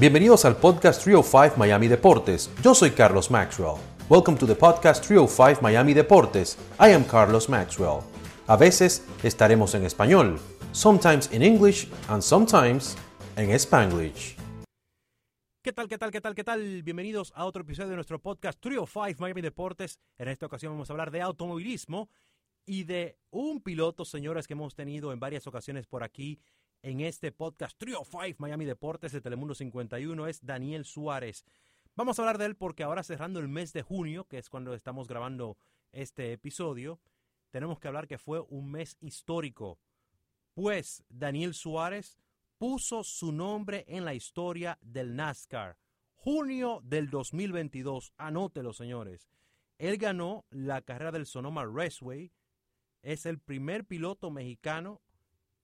Bienvenidos al podcast 305 Miami Deportes. Yo soy Carlos Maxwell. Welcome to the podcast 305 Miami Deportes. I am Carlos Maxwell. A veces estaremos en español, sometimes in English and sometimes en Spanglish. ¿Qué tal, qué tal, qué tal, qué tal? Bienvenidos a otro episodio de nuestro podcast 305 Miami Deportes. En esta ocasión vamos a hablar de automovilismo y de un piloto, señores, que hemos tenido en varias ocasiones por aquí en este podcast Trio 5 Miami Deportes de Telemundo 51 es Daniel Suárez. Vamos a hablar de él porque ahora cerrando el mes de junio, que es cuando estamos grabando este episodio, tenemos que hablar que fue un mes histórico, pues Daniel Suárez puso su nombre en la historia del NASCAR. Junio del 2022, anótelo señores. Él ganó la carrera del Sonoma Raceway, es el primer piloto mexicano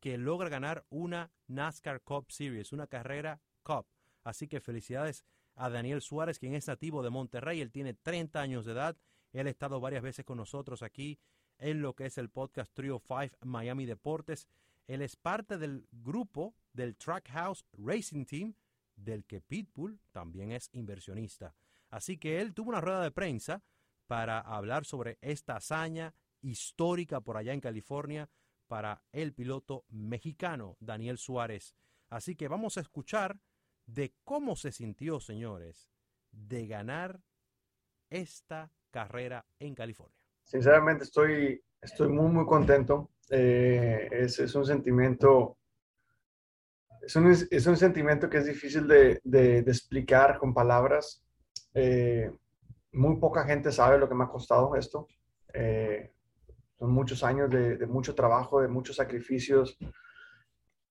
que logra ganar una NASCAR Cup Series, una carrera Cup. Así que felicidades a Daniel Suárez, quien es nativo de Monterrey. Él tiene 30 años de edad. Él ha estado varias veces con nosotros aquí en lo que es el podcast Trio 5 Miami Deportes. Él es parte del grupo del Trackhouse Racing Team, del que Pitbull también es inversionista. Así que él tuvo una rueda de prensa para hablar sobre esta hazaña histórica por allá en California para el piloto mexicano Daniel Suárez. Así que vamos a escuchar de cómo se sintió, señores, de ganar esta carrera en California. Sinceramente estoy, estoy muy, muy contento. Eh, es, es, un sentimiento, es un, es un, sentimiento que es difícil de, de, de explicar con palabras. Eh, muy poca gente sabe lo que me ha costado esto. Eh, son muchos años de, mucho trabajo, de muchos sacrificios,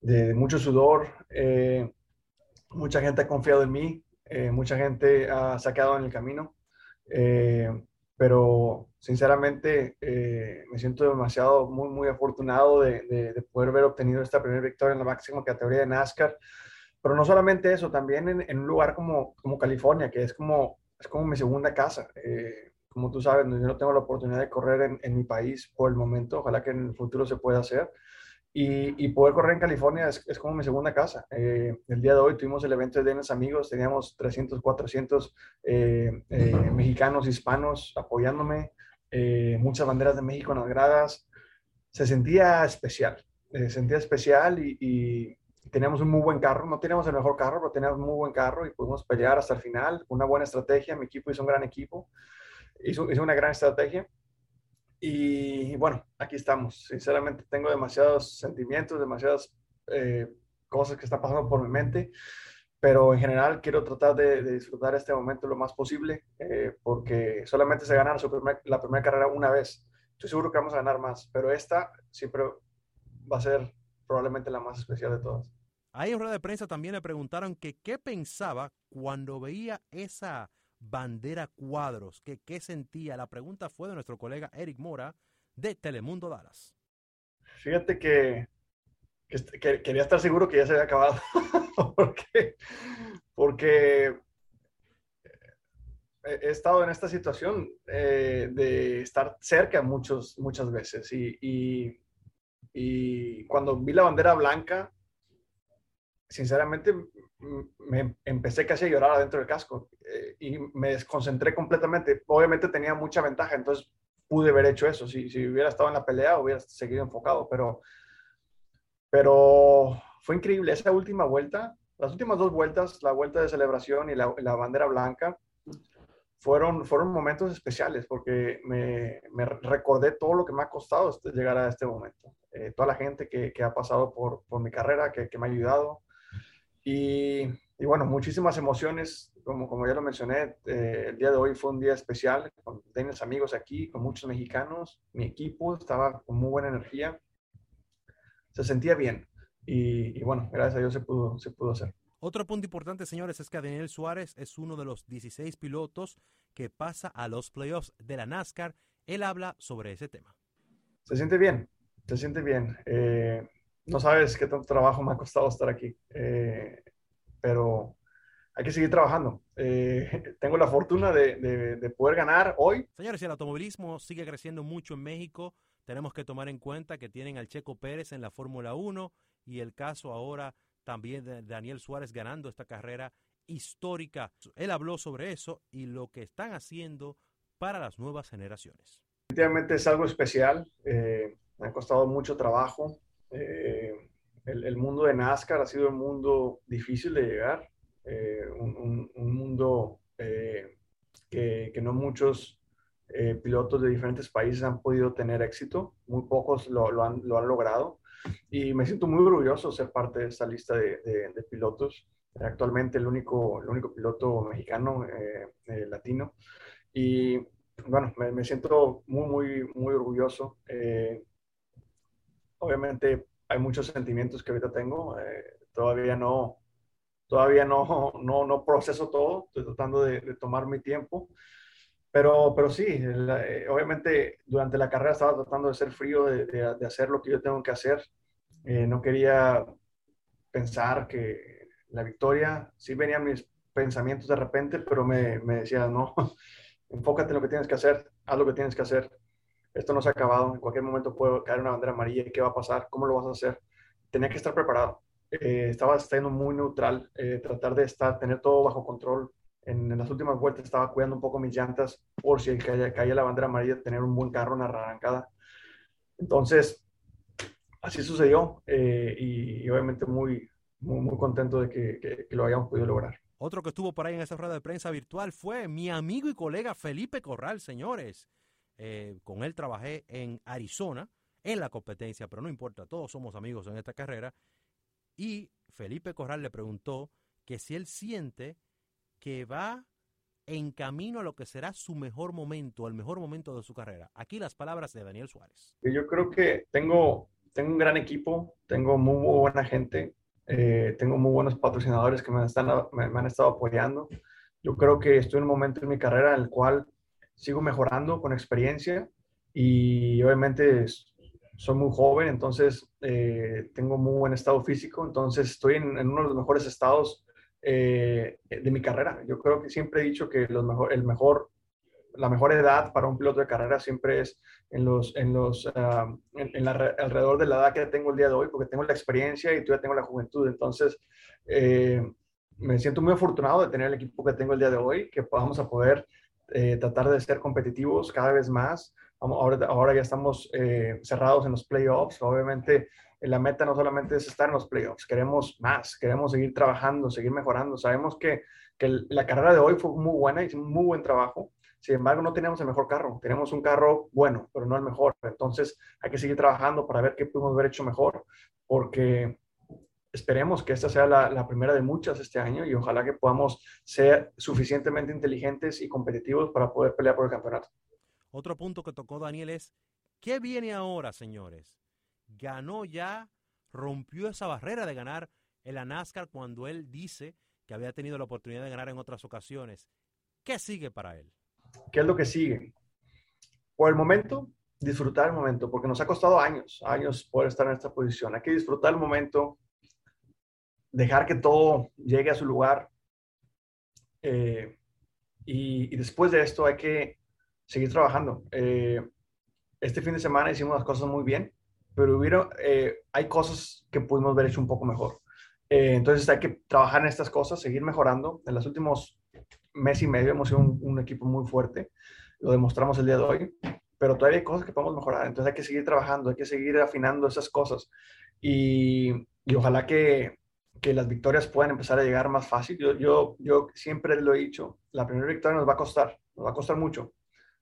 de, mucho sudor. Eh, mucha gente ha confiado en mí, eh, mucha gente ha sacado en el camino, eh, pero sinceramente me siento demasiado, muy, muy afortunado de, de, poder haber obtenido esta primera victoria en la máxima categoría de NASCAR. Pero no solamente eso, también en, un lugar como, como California, que es como, es como mi segunda casa. Como tú sabes, yo no tengo la oportunidad de correr en, en, mi país por el momento, ojalá que en el futuro se pueda hacer. Y, y poder correr en California es, es como mi segunda casa. Eh, el día de hoy tuvimos el evento de unos amigos, teníamos 300, 400 eh, eh, mexicanos, hispanos apoyándome, eh, muchas banderas de México en las gradas. Se sentía especial, se sentía especial y, y teníamos un muy buen carro. No teníamos el mejor carro, pero teníamos un muy buen carro y pudimos pelear hasta el final. Una buena estrategia, mi equipo hizo un gran equipo hizo, hizo una gran estrategia. Y bueno, aquí estamos. Sinceramente tengo demasiados sentimientos, demasiadas eh, cosas que están pasando por mi mente, pero en general quiero tratar de, disfrutar este momento lo más posible, eh, porque solamente se gana la primera carrera una vez. Estoy seguro que vamos a ganar más, pero esta siempre va a ser probablemente la más especial de todas. Ahí en rueda de prensa también le preguntaron que qué pensaba cuando veía esa bandera cuadros. ¿Qué, ¿Qué sentía? La pregunta fue de nuestro colega Eric Mora de Telemundo Dallas. Fíjate que, que, que quería estar seguro que ya se había acabado. porque, porque he estado en esta situación eh, de estar cerca muchos, muchas veces. Y cuando vi la bandera blanca, sinceramente me empecé casi a llorar adentro del casco eh, y me desconcentré completamente. Obviamente tenía mucha ventaja, entonces pude haber hecho eso. Si, si, hubiera estado en la pelea, hubiera seguido enfocado, pero, pero fue increíble esa última vuelta. Las últimas dos vueltas, la vuelta de celebración y la, la bandera blanca, fueron, fueron momentos especiales porque me, me, recordé todo lo que me ha costado este, llegar a este momento. Eh, toda la gente que, que, ha pasado por, por mi carrera, que, que me ha ayudado, y, y, bueno, muchísimas emociones, como, como ya lo mencioné, eh, el día de hoy fue un día especial, con mis amigos aquí, con muchos mexicanos, mi equipo estaba con muy buena energía, se sentía bien y, y, bueno, gracias a Dios se pudo, se pudo hacer. Otro punto importante, señores, es que Daniel Suárez es uno de los 16 pilotos que pasa a los playoffs de la NASCAR. Él habla sobre ese tema. Se siente bien, se siente bien. Eh, no sabes qué tanto trabajo me ha costado estar aquí, eh, pero hay que seguir trabajando. Eh, tengo la fortuna de, de, de, poder ganar hoy. Señores, el automovilismo sigue creciendo mucho en México. Tenemos que tomar en cuenta que tienen al Checo Pérez en la Fórmula 1 y el caso ahora también de Daniel Suárez ganando esta carrera histórica. Él habló sobre eso y lo que están haciendo para las nuevas generaciones. Definitivamente es algo especial, eh, me ha costado mucho trabajo. Eh, el, mundo de NASCAR ha sido un mundo difícil de llegar, eh, un, mundo que, que, no muchos pilotos de diferentes países han podido tener éxito, muy pocos lo, lo, han, lo, han, logrado y me siento muy orgulloso de ser parte de esta lista de, de, pilotos. Actualmente el único, el único piloto mexicano latino y bueno, me, siento muy, muy, muy orgulloso. Eh, obviamente hay muchos sentimientos que ahorita tengo. Eh, todavía no, todavía no, no, no, proceso todo. Estoy tratando de, tomar mi tiempo. Pero, pero sí, eh, obviamente durante la carrera estaba tratando de ser frío, de, de, hacer lo que yo tengo que hacer. no quería pensar que la victoria, sí venían mis pensamientos de repente, pero me, me decía, no, enfócate en lo que tienes que hacer, haz lo que tienes que hacer. Esto no se ha acabado, en cualquier momento puede caer una bandera amarilla. ¿Qué va a pasar? ¿Cómo lo vas a hacer? Tenía que estar preparado. Eh, estaba estando muy neutral, eh, tratar de estar, tener todo bajo control. En, las últimas vueltas estaba cuidando un poco mis llantas por si caía, caía la bandera amarilla, tener un buen carro, una arrancada. Entonces, así sucedió eh, y, obviamente muy, muy, contento de que, que lo hayamos podido lograr. Otro que estuvo por ahí en esa rueda de prensa virtual fue mi amigo y colega Felipe Corral, señores. Eh, con él trabajé en Arizona, en la competencia, pero no importa, todos somos amigos en esta carrera. Y Felipe Corral le preguntó que si él siente que va en camino a lo que será su mejor momento, el mejor momento de su carrera. Aquí las palabras de Daniel Suárez. Yo creo que tengo, tengo un gran equipo, tengo muy buena gente, eh, tengo muy buenos patrocinadores que me, están, me, han estado apoyando. Yo creo que estoy en un momento en mi carrera en el cual sigo mejorando con experiencia y obviamente soy muy joven, entonces eh, tengo muy buen estado físico, entonces estoy en, uno de los mejores estados eh, de mi carrera. Yo creo que siempre he dicho que los mejor, el mejor la mejor edad para un piloto de carrera siempre es en los, en los, ah, en, alrededor de la edad que tengo el día de hoy, porque tengo la experiencia y todavía tengo la juventud. Entonces, eh, me siento muy afortunado de tener el equipo que tengo el día de hoy, que podamos a poder eh, tratar de ser competitivos cada vez más. Ahora, ahora ya estamos eh, cerrados en los playoffs. Obviamente, la meta no solamente es estar en los playoffs, queremos más, queremos seguir trabajando, seguir mejorando. Sabemos que, la carrera de hoy fue muy buena, hicimos muy buen trabajo sin embargo, no tenemos el mejor carro. Tenemos un carro bueno, pero no el mejor. Entonces, hay que seguir trabajando para ver qué pudimos haber hecho mejor, porque esperemos que esta sea la, primera de muchas este año y ojalá que podamos ser suficientemente inteligentes y competitivos para poder pelear por el campeonato. Otro punto que tocó Daniel es, ¿qué viene ahora, señores? Ganó ya, rompió esa barrera de ganar en la NASCAR cuando él dice que había tenido la oportunidad de ganar en otras ocasiones. ¿Qué sigue para él? ¿Qué es lo que sigue? Por el momento, disfrutar el momento, porque nos ha costado años, años poder estar en esta posición. Hay que disfrutar el momento, dejar que todo llegue a su lugar. Eh, y, después de esto hay que seguir trabajando. Eh, este fin de semana hicimos las cosas muy bien, pero hubiera, eh, hay cosas que pudimos haber hecho un poco mejor. entonces hay que trabajar en estas cosas, seguir mejorando. En los últimos mes y medio hemos sido un, equipo muy fuerte, lo demostramos el día de hoy, pero todavía hay cosas que podemos mejorar, entonces hay que seguir trabajando, hay que seguir afinando esas cosas y, y ojalá que, que, las victorias puedan empezar a llegar más fácil. Yo, yo, yo siempre lo he dicho, la primera victoria nos va a costar, nos va a costar mucho,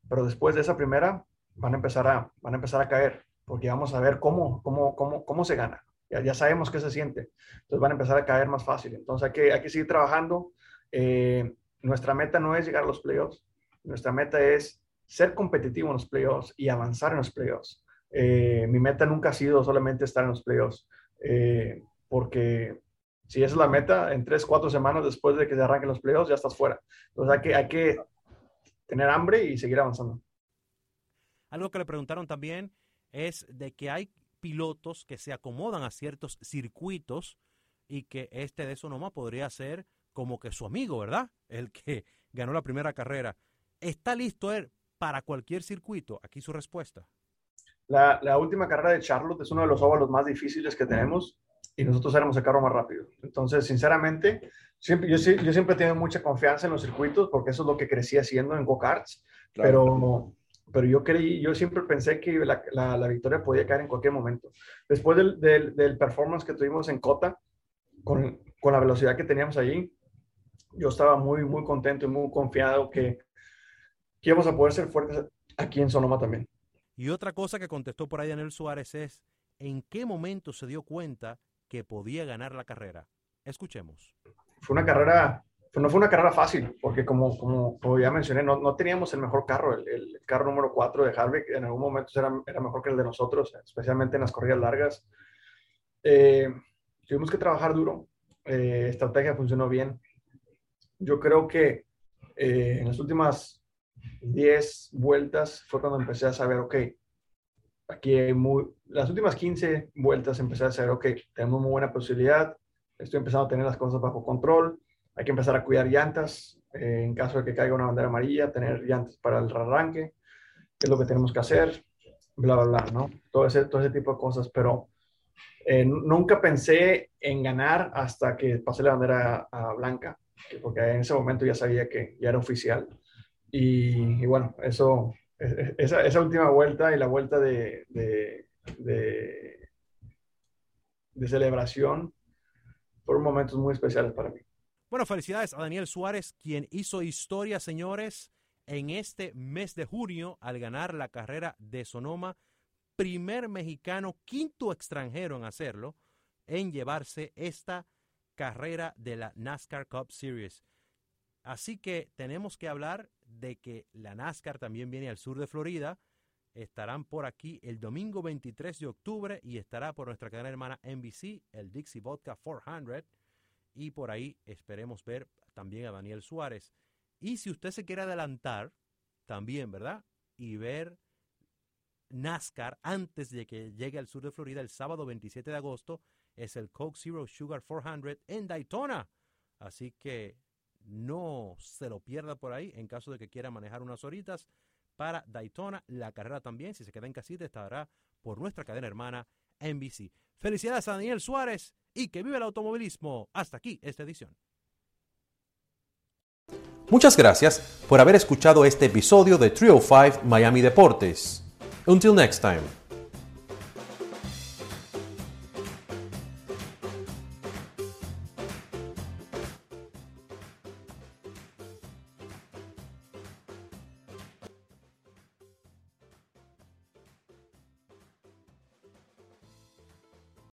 pero después de esa primera van a empezar a, van a, empezar a caer, porque vamos a ver cómo, cómo, cómo, cómo se gana. Ya, ya, sabemos qué se siente. Entonces van a empezar a caer más fácil. Entonces hay que, hay que seguir trabajando. Eh, nuestra meta no es llegar a los playoffs, nuestra meta es ser competitivo en los playoffs y avanzar en los playoffs. Eh, mi meta nunca ha sido solamente estar en los playoffs, eh, porque si esa es la meta, en tres, cuatro semanas después de que se arranquen los playoffs ya estás fuera. Entonces hay que, hay que tener hambre y seguir avanzando. Algo que le preguntaron también es de que hay pilotos que se acomodan a ciertos circuitos y que este de Sonoma podría ser como que su amigo, ¿verdad? El que ganó la primera carrera. ¿Está listo él para cualquier circuito? Aquí su respuesta. La, última carrera de Charlotte es uno de los óvalos más difíciles que tenemos. Y nosotros éramos el carro más rápido. Entonces, sinceramente, siempre, yo, yo siempre he tenido mucha confianza en los circuitos porque eso es lo que crecí haciendo en go-karts, pero, pero yo creí, yo siempre pensé que la, la, victoria podía caer en cualquier momento. Después del, del, del performance que tuvimos en Cota, con, con, la velocidad que teníamos allí, yo estaba muy, muy contento y muy confiado que, que íbamos a poder ser fuertes aquí en Sonoma también. Y otra cosa que contestó por ahí Daniel Suárez es, ¿en qué momento se dio cuenta que podía ganar la carrera? Escuchemos. Fue una carrera, no fue una carrera fácil, porque como, como, ya mencioné, no, no, teníamos el mejor carro. El, el carro número 4 de Harvick en algún momento era, era, mejor que el de nosotros, especialmente en las corridas largas. Eh, tuvimos que trabajar duro. Eh, estrategia funcionó bien. Yo creo que eh, en las últimas 10 vueltas fue cuando empecé a saber, ok, aquí hay muy, las últimas 15 vueltas empecé a saber, ok, tenemos muy buena posibilidad, estoy empezando a tener las cosas bajo control, hay que empezar a cuidar llantas, eh, en caso de que caiga una bandera amarilla, tener llantas para el arranque, qué es lo que tenemos que hacer, bla, bla, bla, ¿no? Todo ese, todo ese tipo de cosas, pero eh, nunca pensé en ganar hasta que pasé la bandera a blanca, porque en ese momento ya sabía que ya era oficial. Y, bueno, eso, esa, esa, última vuelta y la vuelta de, de, de, de celebración fueron momentos muy especiales para mí. Bueno, felicidades a Daniel Suárez, quien hizo historia, señores, en este mes de junio al ganar la carrera de Sonoma. Primer mexicano, quinto extranjero en hacerlo, en llevarse esta carrera de la NASCAR Cup Series. Así que tenemos que hablar de que la NASCAR también viene al sur de Florida. Estarán por aquí el domingo 23 de octubre y estará por nuestra cadena hermana NBC, el Dixie Vodka 400. Y por ahí esperemos ver también a Daniel Suárez. Y si usted se quiere adelantar, también, ¿verdad? Y ver NASCAR antes de que llegue al sur de Florida el sábado 27 de agosto, es el Coke Zero Sugar 400 en Daytona. Así que no se lo pierda por ahí en caso de que quiera manejar unas horitas para Daytona. La carrera también, si se queda en casita, estará por nuestra cadena hermana NBC. Felicidades a Daniel Suárez y que vive el automovilismo. Hasta aquí esta edición. Muchas gracias por haber escuchado este episodio de Trio 5 Miami Deportes. Until next time.